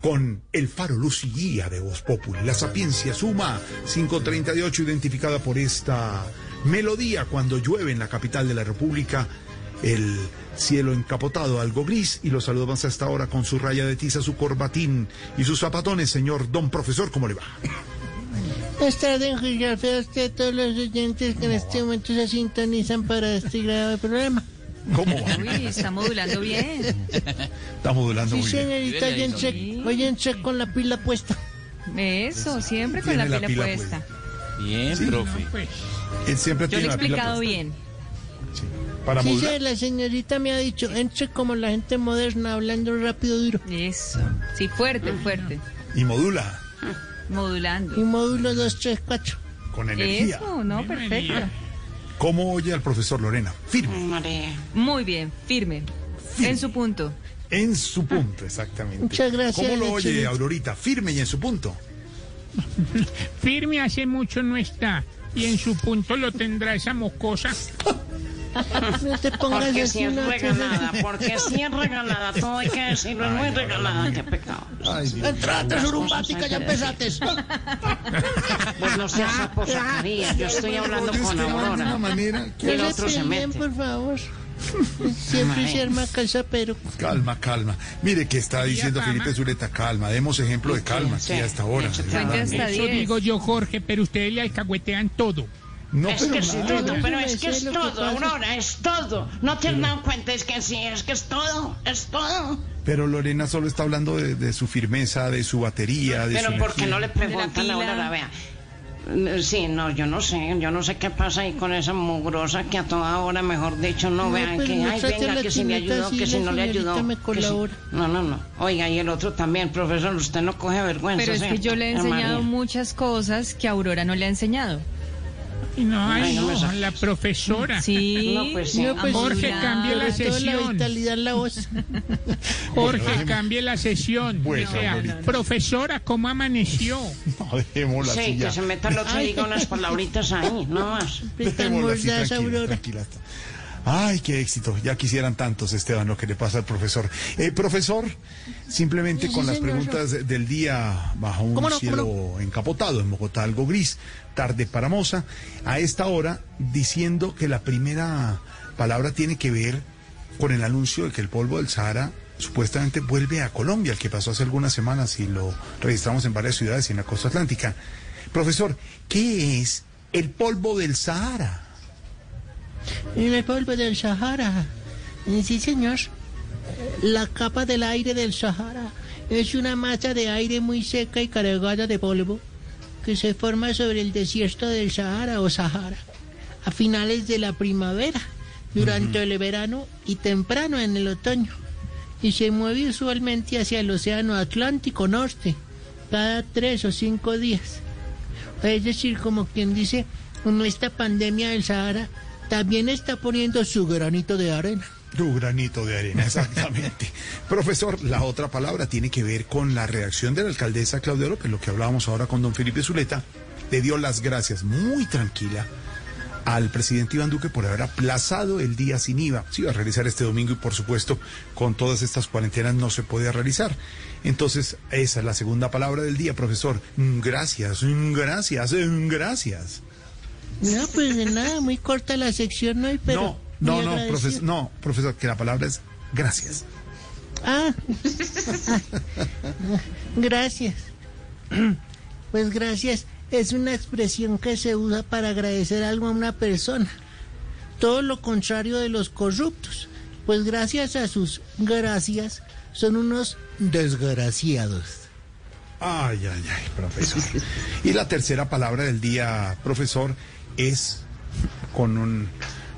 con el faro luz y guía de Voz Populi. La sapiencia suma 538 identificada por esta melodía cuando llueve en la capital de la República. El cielo encapotado, algo gris, y los saludamos hasta ahora con su raya de tiza, su corbatín y sus zapatones, señor don profesor, ¿cómo le va? Buenas tardes, Jorge a todos los oyentes que en este momento se sintonizan para este grado de programa. ¿Cómo va? Uy, está modulando bien. Está modulando Sí, muy bien. señorita, hoy entré, hoy entré con la pila puesta. Eso, siempre con la la pila, pila puesta. Bien, profe. Él siempre Yo le tiene he explicado puesta. bien. Para Sí, sí, la señorita me ha dicho, entre como la gente moderna, hablando rápido, duro. Eso. Sí, fuerte, fuerte. Y modula Y Modulando. módulo 2, 3, 4. con energía. Eso, no, perfecto. ¿Cómo oye al profesor Lorena? Firme. Muy bien, firme. En su punto. En su punto, exactamente. Muchas gracias, ¿Cómo lo oye, excelente. Aurorita? Firme y en su punto. Firme hace mucho no está. Y en su punto lo tendrá esa mocosa. No te pongas Porque así, si es regalada, porque si es regalada, todo hay que decirlo, es muy regalada, qué pecado. Entrate, surumbática, ya empezaste. Pues no seas sapo Zacarías, yo estoy hablando con Aurora. manera Y el otro se mete. por favor. Siempre se arma calza, pero... Calma, calma. Mire que está diciendo. Felipe Zuleta, calma. Demos ejemplo de calma aquí Sí, hasta ahora. Eso 10. digo yo, Jorge, pero ustedes le alcahuetean todo. No, Es pero que es nada. todo, pero es que es todo. Aurora, es todo. ¿No te has dado cuenta? Es que sí, es que es todo, es todo. Pero Lorena solo está hablando de, de su firmeza, de su batería, de Pero su ¿por qué energía. no le preguntan a. Aurora? Vea. Sí, no, yo no sé, yo no sé qué pasa ahí con esa mugrosa que a toda hora, mejor dicho, no, No, vean pero que, no ay, venga, que si le ayudó, que si no le ayudó. me que si- colabora. No, no, no. Oiga, y el otro también, profesor, usted no coge vergüenza. Pero es que yo le he enseñado María. muchas cosas que Aurora no le ha enseñado. No, ay, no la profesora. Sí. No, pues sí. Pues, Jorge, cambie la la sesión. vitalidad en la voz. Jorge, cambie la sesión. Bueno, o sea, profesora, ¿cómo amaneció? No, dejémosla Sí, así que ya. se meta el otro y diga unas palabritas ahí, no más. Están Dejémosla así, tranquila, Aurora. tranquila. Ay, qué éxito. Ya quisieran tantos, Esteban, lo que le pasa al profesor. Eh, profesor, simplemente Sí, con las señor. preguntas del día bajo un ¿Cómo no, cómo cielo encapotado, en Bogotá algo gris, tarde para Moza, a esta hora diciendo que la primera palabra tiene que ver con el anuncio de que el polvo del Sahara supuestamente vuelve a Colombia, el que pasó hace algunas semanas y lo registramos en varias ciudades y en la costa atlántica. Profesor, ¿qué es el polvo del Sahara? En el polvo del Sahara. Sí, señor. La capa del aire del Sahara es una masa de aire muy seca y cargada de polvo que se forma sobre el desierto del Sahara o Sahara a finales de la primavera, durante el verano y temprano en el otoño, y se mueve usualmente hacia el Océano Atlántico Norte cada tres o cinco días. Es decir, como quien dice, con esta pandemia del Sahara también está poniendo su granito de arena. Tu granito de arena, exactamente. Profesor, la otra palabra tiene que ver con la reacción de la alcaldesa Claudia López, lo que hablábamos ahora con don Felipe Zuleta. Le dio las gracias muy tranquila al presidente Iván Duque por haber aplazado el día sin IVA. Se iba a realizar este domingo y por supuesto con todas estas cuarentenas no se podía realizar. Entonces, esa es la segunda palabra del día, profesor. Mm, Gracias, mm, gracias, mm, gracias. No, pues de nada, muy corta la sección hoy, pero. no, no, no, profesor, no, profesor, que la palabra es gracias. Ah, gracias. Pues gracias es una expresión que se usa para agradecer algo a una persona. Todo lo contrario de los corruptos. Pues gracias a sus gracias son unos desgraciados. Ay, ay, ay, profesor. Y la tercera palabra del día, profesor, es con un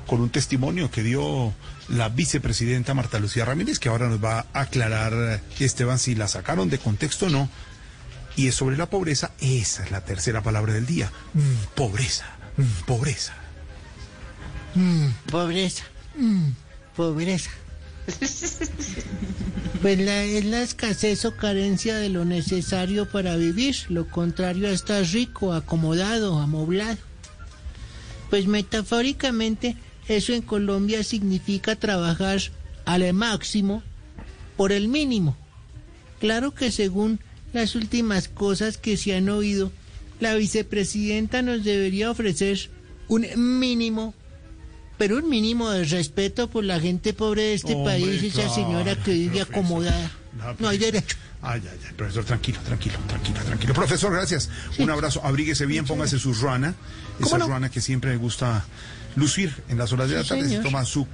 con un testimonio que dio la vicepresidenta Marta Lucía Ramírez, que ahora nos va a aclarar, Esteban, si la sacaron de contexto o no. Y es sobre la pobreza, esa es la tercera palabra del día. Mm, pobreza, mm, pobreza. Pobreza. Mm, pobreza. Pues la, es la escasez o carencia de lo necesario para vivir. Lo contrario a estar rico, acomodado, amoblado. Pues metafóricamente, eso en Colombia significa trabajar al máximo por el mínimo. Claro que según las últimas cosas que se han oído, la vicepresidenta nos debería ofrecer un mínimo pero un mínimo de respeto por la gente pobre de este Hombre, país, esa señora que vive acomodada. No, No hay profesor. derecho. Ay, ay, ay, profesor, tranquilo, tranquilo, tranquilo, tranquilo. Profesor, gracias. Un abrazo, abríguese bien, póngase su ruana, esa ruana que siempre le gusta lucir en las horas de la Sí, tarde. Se toma su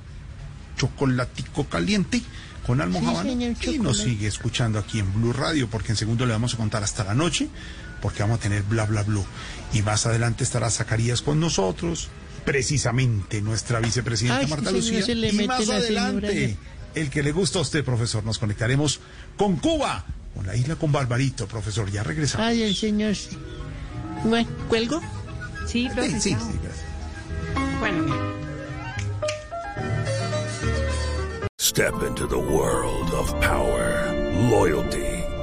chocolatico caliente con almohábana señor, y nos sigue escuchando aquí en Blue Radio, porque en segundo le vamos a contar hasta la noche, porque vamos a tener bla, bla, blue. Y más adelante estará Zacarías con nosotros, precisamente nuestra vicepresidenta Ay, sí, Marta Lucía. y más señora adelante, el que le gusta a usted, profesor, nos conectaremos con Cuba, con la isla con Barbarito, profesor. Ya regresamos. Ay, el señor. sí. Bueno, ¿cuelgo? Sí, Sí, profe. sí, sí, gracias. Bueno. Step into the world of power, loyalty,